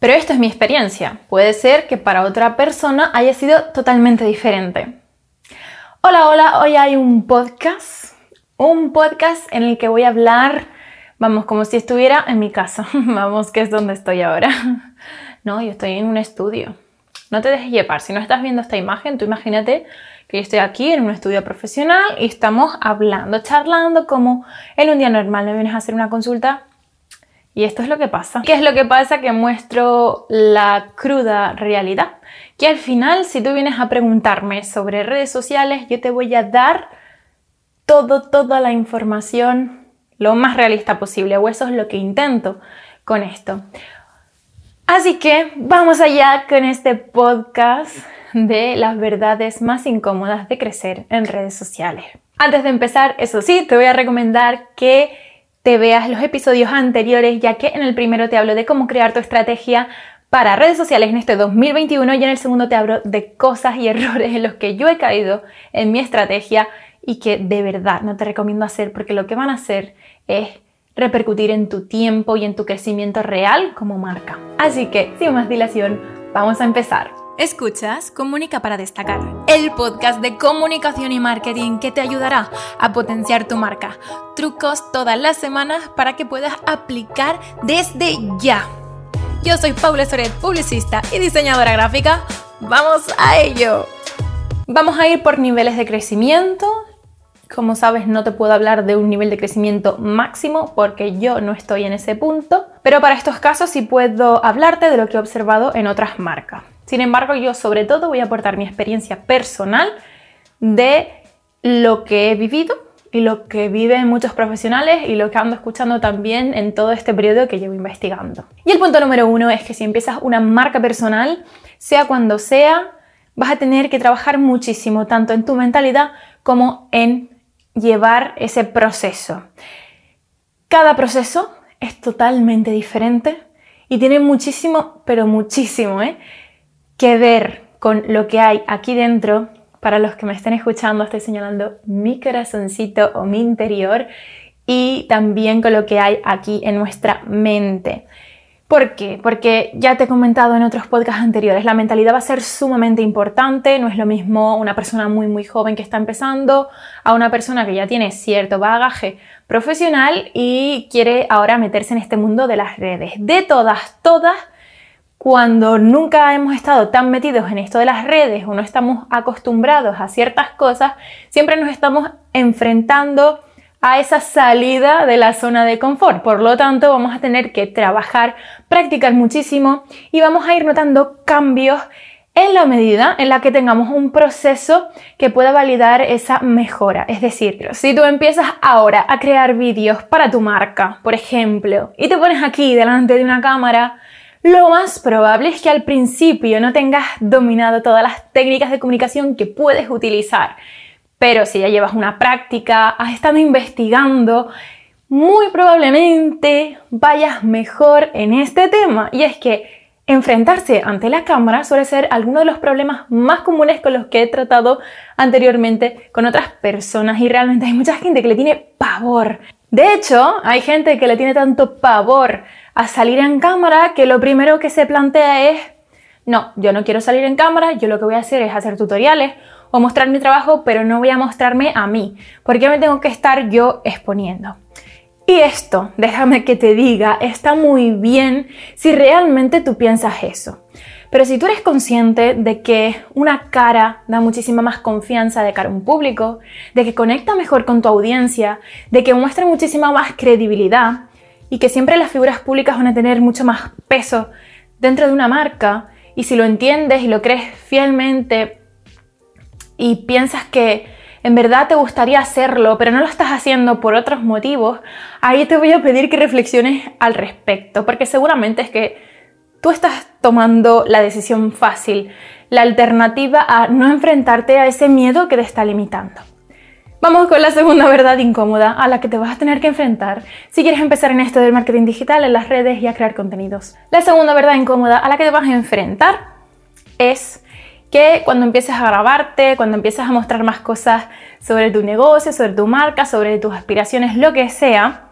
Pero esto es mi experiencia. Puede ser que para otra persona haya sido totalmente diferente. Hola, hola, hoy hay un podcast. Un podcast en el que voy a hablar, vamos, como si estuviera en mi casa. vamos, que es donde estoy ahora. no, yo estoy en un estudio. No te dejes llevar. Si no estás viendo esta imagen, tú imagínate que yo estoy aquí en un estudio profesional y estamos hablando, charlando como en un día normal. Me vienes a hacer una consulta y esto es lo que pasa. ¿Qué es lo que pasa? Que muestro la cruda realidad. Que al final, si tú vienes a preguntarme sobre redes sociales, yo te voy a dar todo, toda la información lo más realista posible. O eso es lo que intento con esto. Así que vamos allá con este podcast de las verdades más incómodas de crecer en redes sociales. Antes de empezar, eso sí, te voy a recomendar que te veas los episodios anteriores, ya que en el primero te hablo de cómo crear tu estrategia para redes sociales en este 2021 y en el segundo te hablo de cosas y errores en los que yo he caído en mi estrategia y que de verdad no te recomiendo hacer porque lo que van a hacer es repercutir en tu tiempo y en tu crecimiento real como marca. Así que, sin más dilación, vamos a empezar. Escuchas Comunica para Destacar, el podcast de comunicación y marketing que te ayudará a potenciar tu marca. Trucos todas las semanas para que puedas aplicar desde ya. Yo soy Paula Soret, publicista y diseñadora gráfica. ¡Vamos a ello! Vamos a ir por niveles de crecimiento, como sabes, no te puedo hablar de un nivel de crecimiento máximo porque yo no estoy en ese punto, pero para estos casos sí puedo hablarte de lo que he observado en otras marcas. Sin embargo, yo sobre todo voy a aportar mi experiencia personal de lo que he vivido y lo que viven muchos profesionales y lo que ando escuchando también en todo este periodo que llevo investigando. Y el punto número uno es que si empiezas una marca personal, sea cuando sea, vas a tener que trabajar muchísimo, tanto en tu mentalidad como en llevar ese proceso. Cada proceso es totalmente diferente y tiene muchísimo, pero muchísimo, ¿eh? Que ver con lo que hay aquí dentro. Para los que me estén escuchando, estoy señalando mi corazoncito o mi interior y también con lo que hay aquí en nuestra mente. ¿Por qué? Porque ya te he comentado en otros podcasts anteriores, la mentalidad va a ser sumamente importante, no es lo mismo una persona muy muy joven que está empezando a una persona que ya tiene cierto bagaje profesional y quiere ahora meterse en este mundo de las redes. De todas, todas, cuando nunca hemos estado tan metidos en esto de las redes o no estamos acostumbrados a ciertas cosas, siempre nos estamos enfrentando a esa salida de la zona de confort. Por lo tanto, vamos a tener que trabajar, practicar muchísimo y vamos a ir notando cambios en la medida en la que tengamos un proceso que pueda validar esa mejora. Es decir, si tú empiezas ahora a crear vídeos para tu marca, por ejemplo, y te pones aquí delante de una cámara, lo más probable es que al principio no tengas dominado todas las técnicas de comunicación que puedes utilizar pero si ya llevas una práctica, has estado investigando, muy probablemente vayas mejor en este tema. Y es que enfrentarse ante la cámara suele ser alguno de los problemas más comunes con los que he tratado anteriormente con otras personas y realmente hay mucha gente que le tiene pavor. De hecho, hay gente que le tiene tanto pavor a salir en cámara que lo primero que se plantea es, no, yo no quiero salir en cámara, yo lo que voy a hacer es hacer tutoriales o mostrar mi trabajo, pero no voy a mostrarme a mí, porque me tengo que estar yo exponiendo. Y esto, déjame que te diga, está muy bien si realmente tú piensas eso. Pero si tú eres consciente de que una cara da muchísima más confianza de cara a un público, de que conecta mejor con tu audiencia, de que muestra muchísima más credibilidad y que siempre las figuras públicas van a tener mucho más peso dentro de una marca, y si lo entiendes y lo crees fielmente y piensas que en verdad te gustaría hacerlo, pero no lo estás haciendo por otros motivos, ahí te voy a pedir que reflexiones al respecto, porque seguramente es que tú estás tomando la decisión fácil, la alternativa a no enfrentarte a ese miedo que te está limitando. Vamos con la segunda verdad incómoda a la que te vas a tener que enfrentar si quieres empezar en esto del marketing digital, en las redes y a crear contenidos. La segunda verdad incómoda a la que te vas a enfrentar es que cuando empieces a grabarte, cuando empieces a mostrar más cosas sobre tu negocio, sobre tu marca, sobre tus aspiraciones, lo que sea,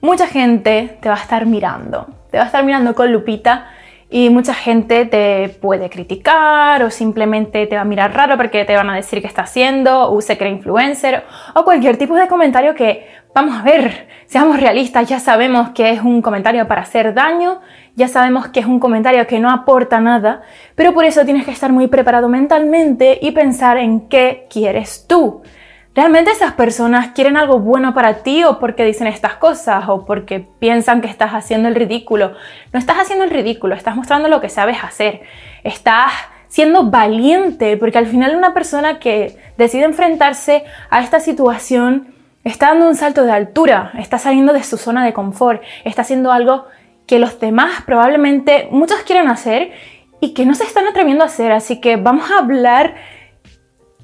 mucha gente te va a estar mirando, te va a estar mirando con lupita y mucha gente te puede criticar o simplemente te va a mirar raro porque te van a decir que está haciendo o se cree influencer o cualquier tipo de comentario que, vamos a ver, seamos realistas, ya sabemos que es un comentario para hacer daño, ya sabemos que es un comentario que no aporta nada, pero por eso tienes que estar muy preparado mentalmente y pensar en qué quieres tú. ¿Realmente esas personas quieren algo bueno para ti o porque dicen estas cosas o porque piensan que estás haciendo el ridículo? No estás haciendo el ridículo, estás mostrando lo que sabes hacer. Estás siendo valiente porque al final una persona que decide enfrentarse a esta situación está dando un salto de altura, está saliendo de su zona de confort, está haciendo algo que los demás probablemente muchos quieren hacer y que no se están atreviendo a hacer. Así que vamos a hablar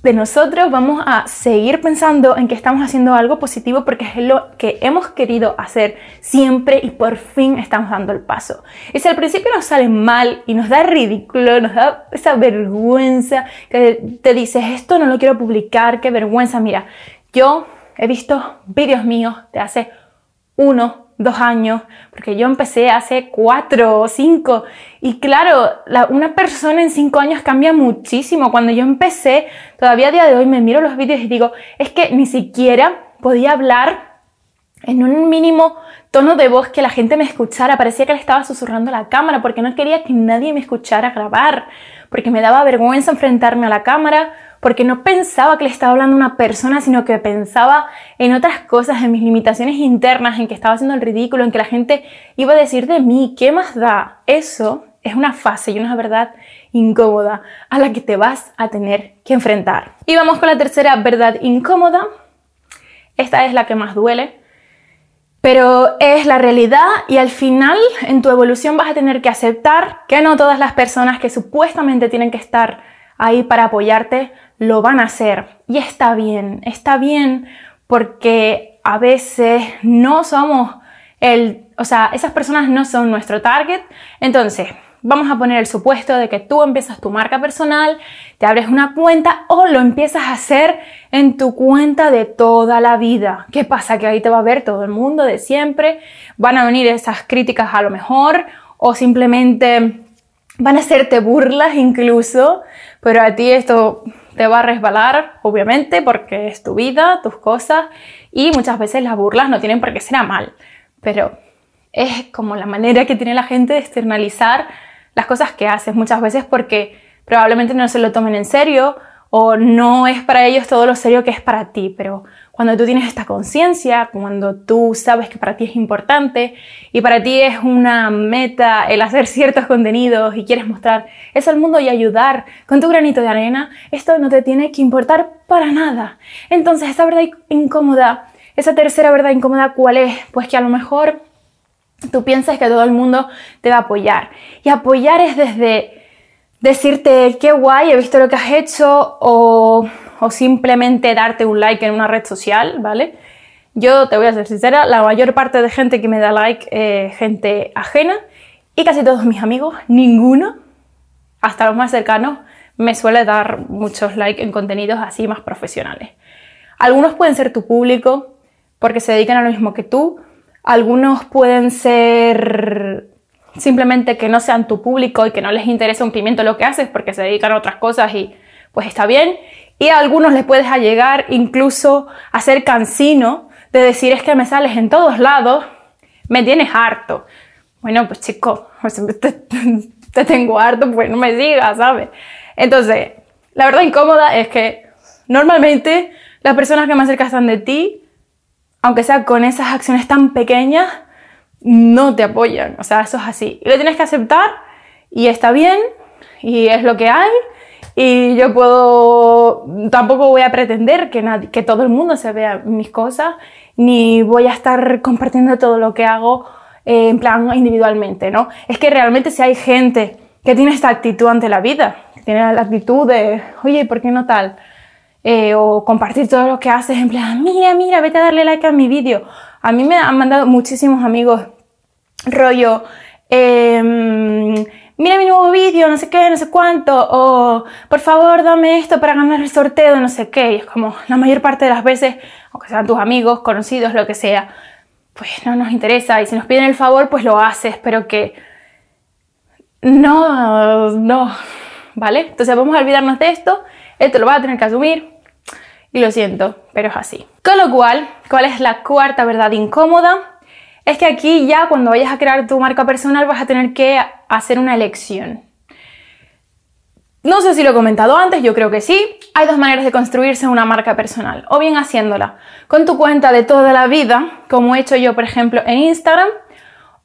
de nosotros vamos a seguir pensando en que estamos haciendo algo positivo porque es lo que hemos querido hacer siempre y por fin estamos dando el paso. Y si al principio nos sale mal y nos da ridículo, nos da esa vergüenza que te dices esto no lo quiero publicar, qué vergüenza, mira, yo he visto vídeos míos de hace uno, dos años, porque yo empecé hace cuatro o cinco. Y claro, una persona en cinco años cambia muchísimo. Cuando yo empecé, todavía a día de hoy me miro los vídeos y digo, es que ni siquiera podía hablar en un mínimo tono de voz que la gente me escuchara. Parecía que le estaba susurrando a la cámara porque no quería que nadie me escuchara grabar, porque me daba vergüenza enfrentarme a la cámara porque no pensaba que le estaba hablando a una persona, sino que pensaba en otras cosas, en mis limitaciones internas, en que estaba haciendo el ridículo, en que la gente iba a decir de mí, ¿qué más da? Eso es una fase y una verdad incómoda a la que te vas a tener que enfrentar. Y vamos con la tercera verdad incómoda. Esta es la que más duele, pero es la realidad y al final en tu evolución vas a tener que aceptar que no todas las personas que supuestamente tienen que estar ahí para apoyarte lo van a hacer. Y está bien, está bien porque a veces no somos el, o sea, esas personas no son nuestro target. Entonces, vamos a poner el supuesto de que tú empiezas tu marca personal, te abres una cuenta o lo empiezas a hacer en tu cuenta de toda la vida. ¿Qué pasa? Que ahí te va a ver todo el mundo de siempre, van a venir esas críticas a lo mejor o simplemente van a hacerte burlas incluso, pero a ti esto te va a resbalar, obviamente, porque es tu vida, tus cosas, y muchas veces las burlas no tienen por qué ser a mal, pero es como la manera que tiene la gente de externalizar las cosas que haces, muchas veces porque probablemente no se lo tomen en serio o no es para ellos todo lo serio que es para ti, pero cuando tú tienes esta conciencia, cuando tú sabes que para ti es importante y para ti es una meta el hacer ciertos contenidos y quieres mostrar eso al mundo y ayudar con tu granito de arena, esto no te tiene que importar para nada. Entonces, esa verdad incómoda, esa tercera verdad incómoda, ¿cuál es? Pues que a lo mejor tú piensas que todo el mundo te va a apoyar. Y apoyar es desde decirte qué guay, he visto lo que has hecho o simplemente darte un like en una red social, ¿vale? Yo te voy a ser sincera, la mayor parte de gente que me da like es gente ajena y casi todos mis amigos, ninguno, hasta los más cercanos, me suele dar muchos likes en contenidos así más profesionales. Algunos pueden ser tu público porque se dedican a lo mismo que tú, algunos pueden ser simplemente que no sean tu público y que no les interesa un pimiento lo que haces porque se dedican a otras cosas y pues está bien y a algunos les puedes llegar incluso a ser cansino de decir es que me sales en todos lados, me tienes harto. Bueno, pues chico, te, tengo harto, pues no me digas, ¿sabes? Entonces, la verdad incómoda es que normalmente las personas que más cerca están de ti, aunque sea con esas acciones tan pequeñas, no te apoyan. O sea, eso es así. Y lo tienes que aceptar y está bien y es lo que hay y yo puedo, tampoco voy a pretender que, nadie, que todo el mundo se vea mis cosas, ni voy a estar compartiendo todo lo que hago eh, en plan individualmente, ¿no? Es que realmente si hay gente que tiene esta actitud ante la vida, que tiene la actitud de, oye, ¿por qué no tal? Eh, o compartir todo lo que haces en plan, mira, mira, vete a darle like a mi vídeo. A mí me han mandado muchísimos amigos rollo, eh, mira mi nuevo vídeo, no sé qué, no sé cuánto, o por favor dame esto para ganar el sorteo, no sé qué. Y es como la mayor parte de las veces, aunque sean tus amigos, conocidos, lo que sea, pues no nos interesa. Y si nos piden el favor, pues lo haces, pero que no, no, ¿vale? Entonces vamos a olvidarnos de esto, esto lo vas a tener que asumir y lo siento, pero es así. Con lo cual, ¿cuál es la cuarta verdad incómoda? Es que aquí ya cuando vayas a crear tu marca personal vas a tener que hacer una elección. No sé si lo he comentado antes, yo creo que sí. Hay dos maneras de construirse una marca personal. O bien haciéndola con tu cuenta de toda la vida, como he hecho yo, por ejemplo, en Instagram,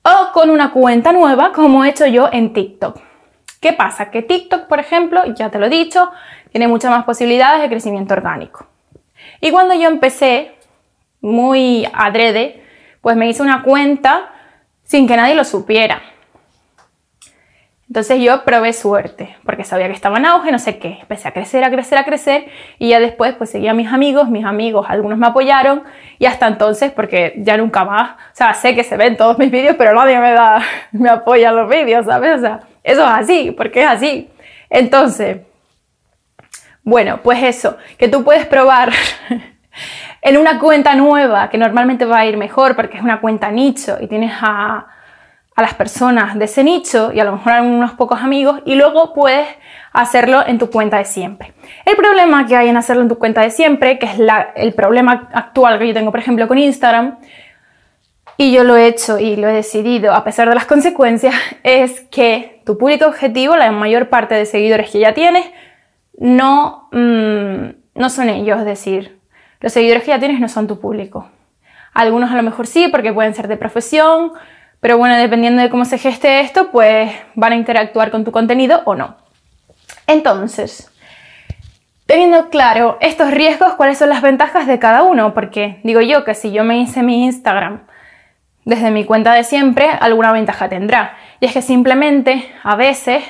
o con una cuenta nueva, como he hecho yo en TikTok. ¿Qué pasa? Que TikTok, por ejemplo, ya te lo he dicho, tiene muchas más posibilidades de crecimiento orgánico. Y cuando yo empecé, muy adrede, pues me hice una cuenta sin que nadie lo supiera. Entonces yo probé suerte, porque sabía que estaba en auge, no sé qué. Empecé a crecer, a crecer, a crecer, y ya después pues seguía a mis amigos, mis amigos, algunos me apoyaron, y hasta entonces, porque ya nunca más, o sea, sé que se ven todos mis vídeos, pero nadie me da, me apoya en los vídeos, ¿sabes? O sea, eso es así, porque es así. Entonces, bueno, pues eso, que tú puedes probar en una cuenta nueva, que normalmente va a ir mejor porque es una cuenta nicho y tienes a las personas de ese nicho y a lo mejor a unos pocos amigos y luego puedes hacerlo en tu cuenta de siempre. El problema que hay en hacerlo en tu cuenta de siempre, que es el problema actual que yo tengo, por ejemplo, con Instagram, y yo lo he hecho y lo he decidido a pesar de las consecuencias, es que tu público objetivo, la mayor parte de seguidores que ya tienes, no, mm, no son ellos, es decir, los seguidores que ya tienes no son tu público. Algunos a lo mejor sí, porque pueden ser de profesión, pero bueno, dependiendo de cómo se geste esto, pues van a interactuar con tu contenido o no. Entonces, teniendo claro estos riesgos, cuáles son las ventajas de cada uno, porque digo yo que si yo me hice mi Instagram desde mi cuenta de siempre, alguna ventaja tendrá. Y es que simplemente a veces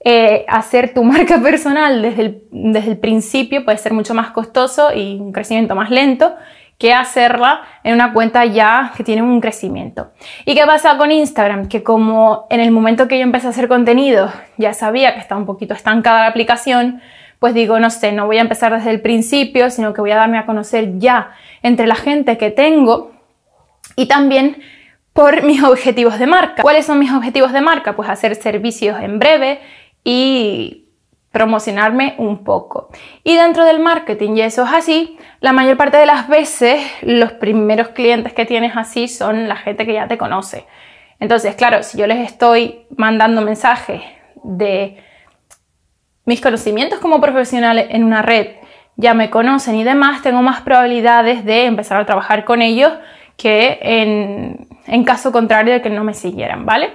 eh, hacer tu marca personal desde desde el principio puede ser mucho más costoso y un crecimiento más lento que hacerla en una cuenta ya que tiene un crecimiento. ¿Y qué pasa con Instagram? Que como en el momento que yo empecé a hacer contenido ya sabía que estaba un poquito estancada la aplicación, pues digo, no sé, no voy a empezar desde el principio, sino que voy a darme a conocer ya entre la gente que tengo y también por mis objetivos de marca. ¿Cuáles son mis objetivos de marca? Pues hacer servicios en breve y promocionarme un poco. Y dentro del marketing, y eso es así, la mayor parte de las veces los primeros clientes que tienes así son la gente que ya te conoce. Entonces, claro, si yo les estoy mandando mensajes de mis conocimientos como profesional en una red, ya me conocen y demás, tengo más probabilidades de empezar a trabajar con ellos que en, en caso contrario de que no me siguieran, ¿vale?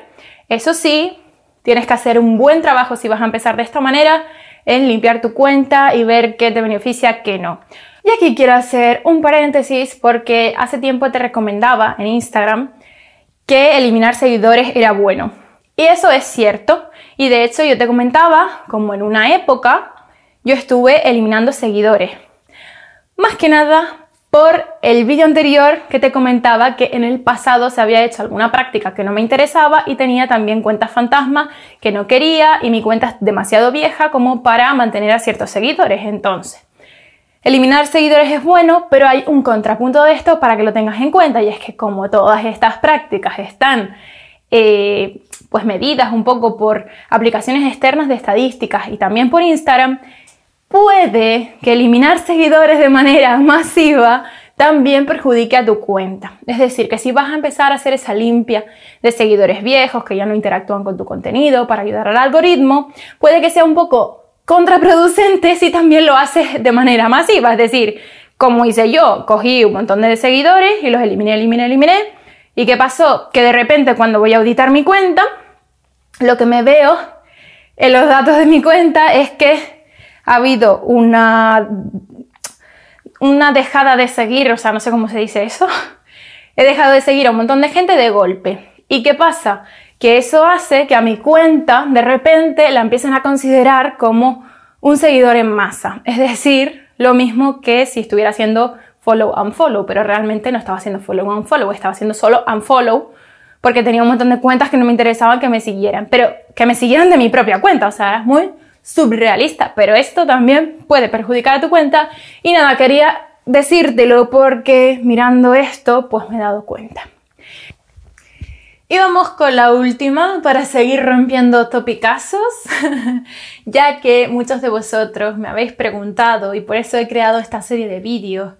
Eso sí, Tienes que hacer un buen trabajo si vas a empezar de esta manera en limpiar tu cuenta y ver qué te beneficia, qué no. Y aquí quiero hacer un paréntesis porque hace tiempo te recomendaba en Instagram que eliminar seguidores era bueno. Y eso es cierto. Y de hecho yo te comentaba como en una época yo estuve eliminando seguidores. Más que nada por el vídeo anterior que te comentaba que en el pasado se había hecho alguna práctica que no me interesaba y tenía también cuentas fantasma que no quería y mi cuenta es demasiado vieja como para mantener a ciertos seguidores. Entonces, eliminar seguidores es bueno, pero hay un contrapunto de esto para que lo tengas en cuenta y es que como todas estas prácticas están eh, pues medidas un poco por aplicaciones externas de estadísticas y también por Instagram, puede que eliminar seguidores de manera masiva también perjudique a tu cuenta. Es decir, que si vas a empezar a hacer esa limpia de seguidores viejos que ya no interactúan con tu contenido para ayudar al algoritmo, puede que sea un poco contraproducente si también lo haces de manera masiva. Es decir, como hice yo, cogí un montón de seguidores y los eliminé, eliminé, eliminé. ¿Y qué pasó? Que de repente cuando voy a auditar mi cuenta, lo que me veo en los datos de mi cuenta es que ha habido una, una dejada de seguir, o sea, no sé cómo se dice eso. He dejado de seguir a un montón de gente de golpe. ¿Y qué pasa? Que eso hace que a mi cuenta de repente la empiecen a considerar como un seguidor en masa. Es decir, lo mismo que si estuviera haciendo follow and follow, pero realmente no estaba haciendo follow and follow, estaba haciendo solo unfollow porque tenía un montón de cuentas que no me interesaban que me siguieran, pero que me siguieran de mi propia cuenta, o sea, es muy subrealista, pero esto también puede perjudicar a tu cuenta y nada, quería decírtelo porque mirando esto pues me he dado cuenta. Y vamos con la última para seguir rompiendo topicazos, ya que muchos de vosotros me habéis preguntado y por eso he creado esta serie de vídeos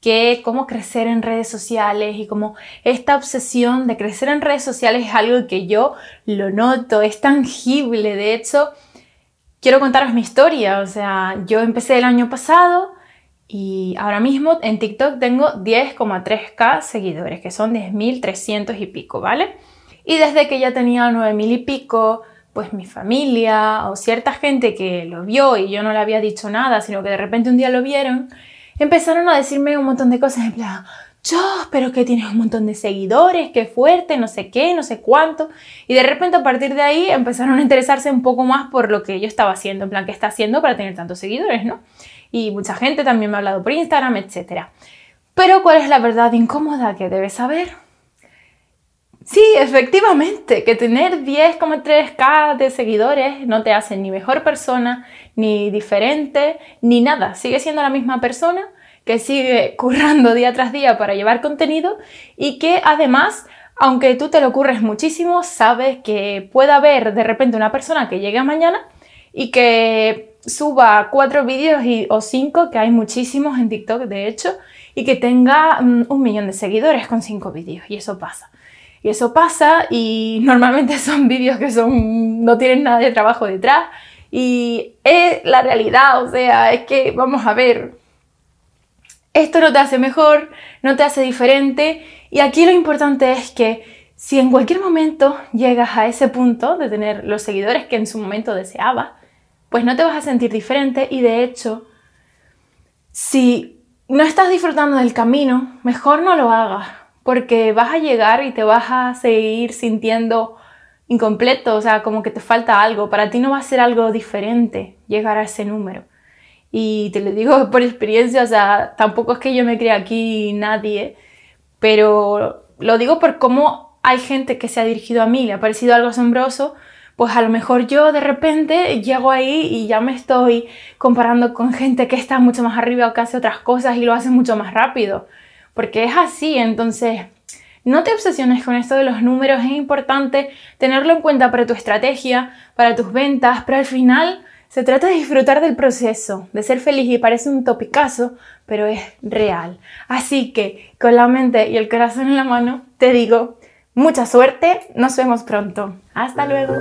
que cómo crecer en redes sociales y cómo esta obsesión de crecer en redes sociales es algo que yo lo noto, es tangible, de hecho quiero contaros mi historia, o sea, yo empecé el año pasado y ahora mismo en TikTok tengo 10,3k seguidores, que son 10.300 y pico, ¿vale? Y desde que ya tenía 9.000 y pico, pues mi familia o cierta gente que lo vio y yo no le había dicho nada, sino que de repente un día lo vieron, empezaron a decirme un montón de cosas yo, pero que tienes un montón de seguidores, qué fuerte, no sé qué, no sé cuánto. Y de repente a partir de ahí empezaron a interesarse un poco más por lo que yo estaba haciendo, en plan, ¿qué está haciendo para tener tantos seguidores, no? y mucha gente también me ha hablado por Instagram, etc. Pero ¿cuál es la verdad incómoda que debes saber? Sí, efectivamente, que tener 10,3k de seguidores no te hace ni mejor persona, ni diferente, ni nada. Sigue siendo la misma persona que sigue currando día tras día para llevar contenido y que además, aunque tú te lo curres muchísimo, sabes que puede haber de repente una persona que llegue mañana y que suba cuatro vídeos o cinco, que hay muchísimos en TikTok de hecho, y que tenga mm, un millón de seguidores con cinco vídeos. Y eso pasa. Y eso pasa y normalmente son vídeos que son, no tienen nada de trabajo detrás. Y es la realidad, o sea, es que vamos a ver, esto no te hace mejor, no te hace diferente. Y aquí lo importante es que si en cualquier momento llegas a ese punto de tener los seguidores que en su momento deseabas, pues no te vas a sentir diferente y de hecho, si no estás disfrutando del camino, mejor no lo hagas, porque vas a llegar y te vas a seguir sintiendo incompleto, o sea, como que te falta algo, para ti no va a ser algo diferente llegar a ese número. Y te lo digo por experiencia, o sea, tampoco es que yo me crea aquí nadie, pero lo digo por cómo hay gente que se ha dirigido a mí, le ha parecido algo asombroso, pues a lo mejor yo de repente llego ahí y ya me estoy comparando con gente que está mucho más arriba o que hace otras cosas y lo hace mucho más rápido. Porque es así, entonces no te obsesiones con esto de los números, es importante tenerlo en cuenta para tu estrategia, para tus ventas, pero al final se trata de disfrutar del proceso, de ser feliz y parece un topicazo, pero es real. Así que con la mente y el corazón en la mano te digo, Mucha suerte, nos vemos pronto. Hasta luego.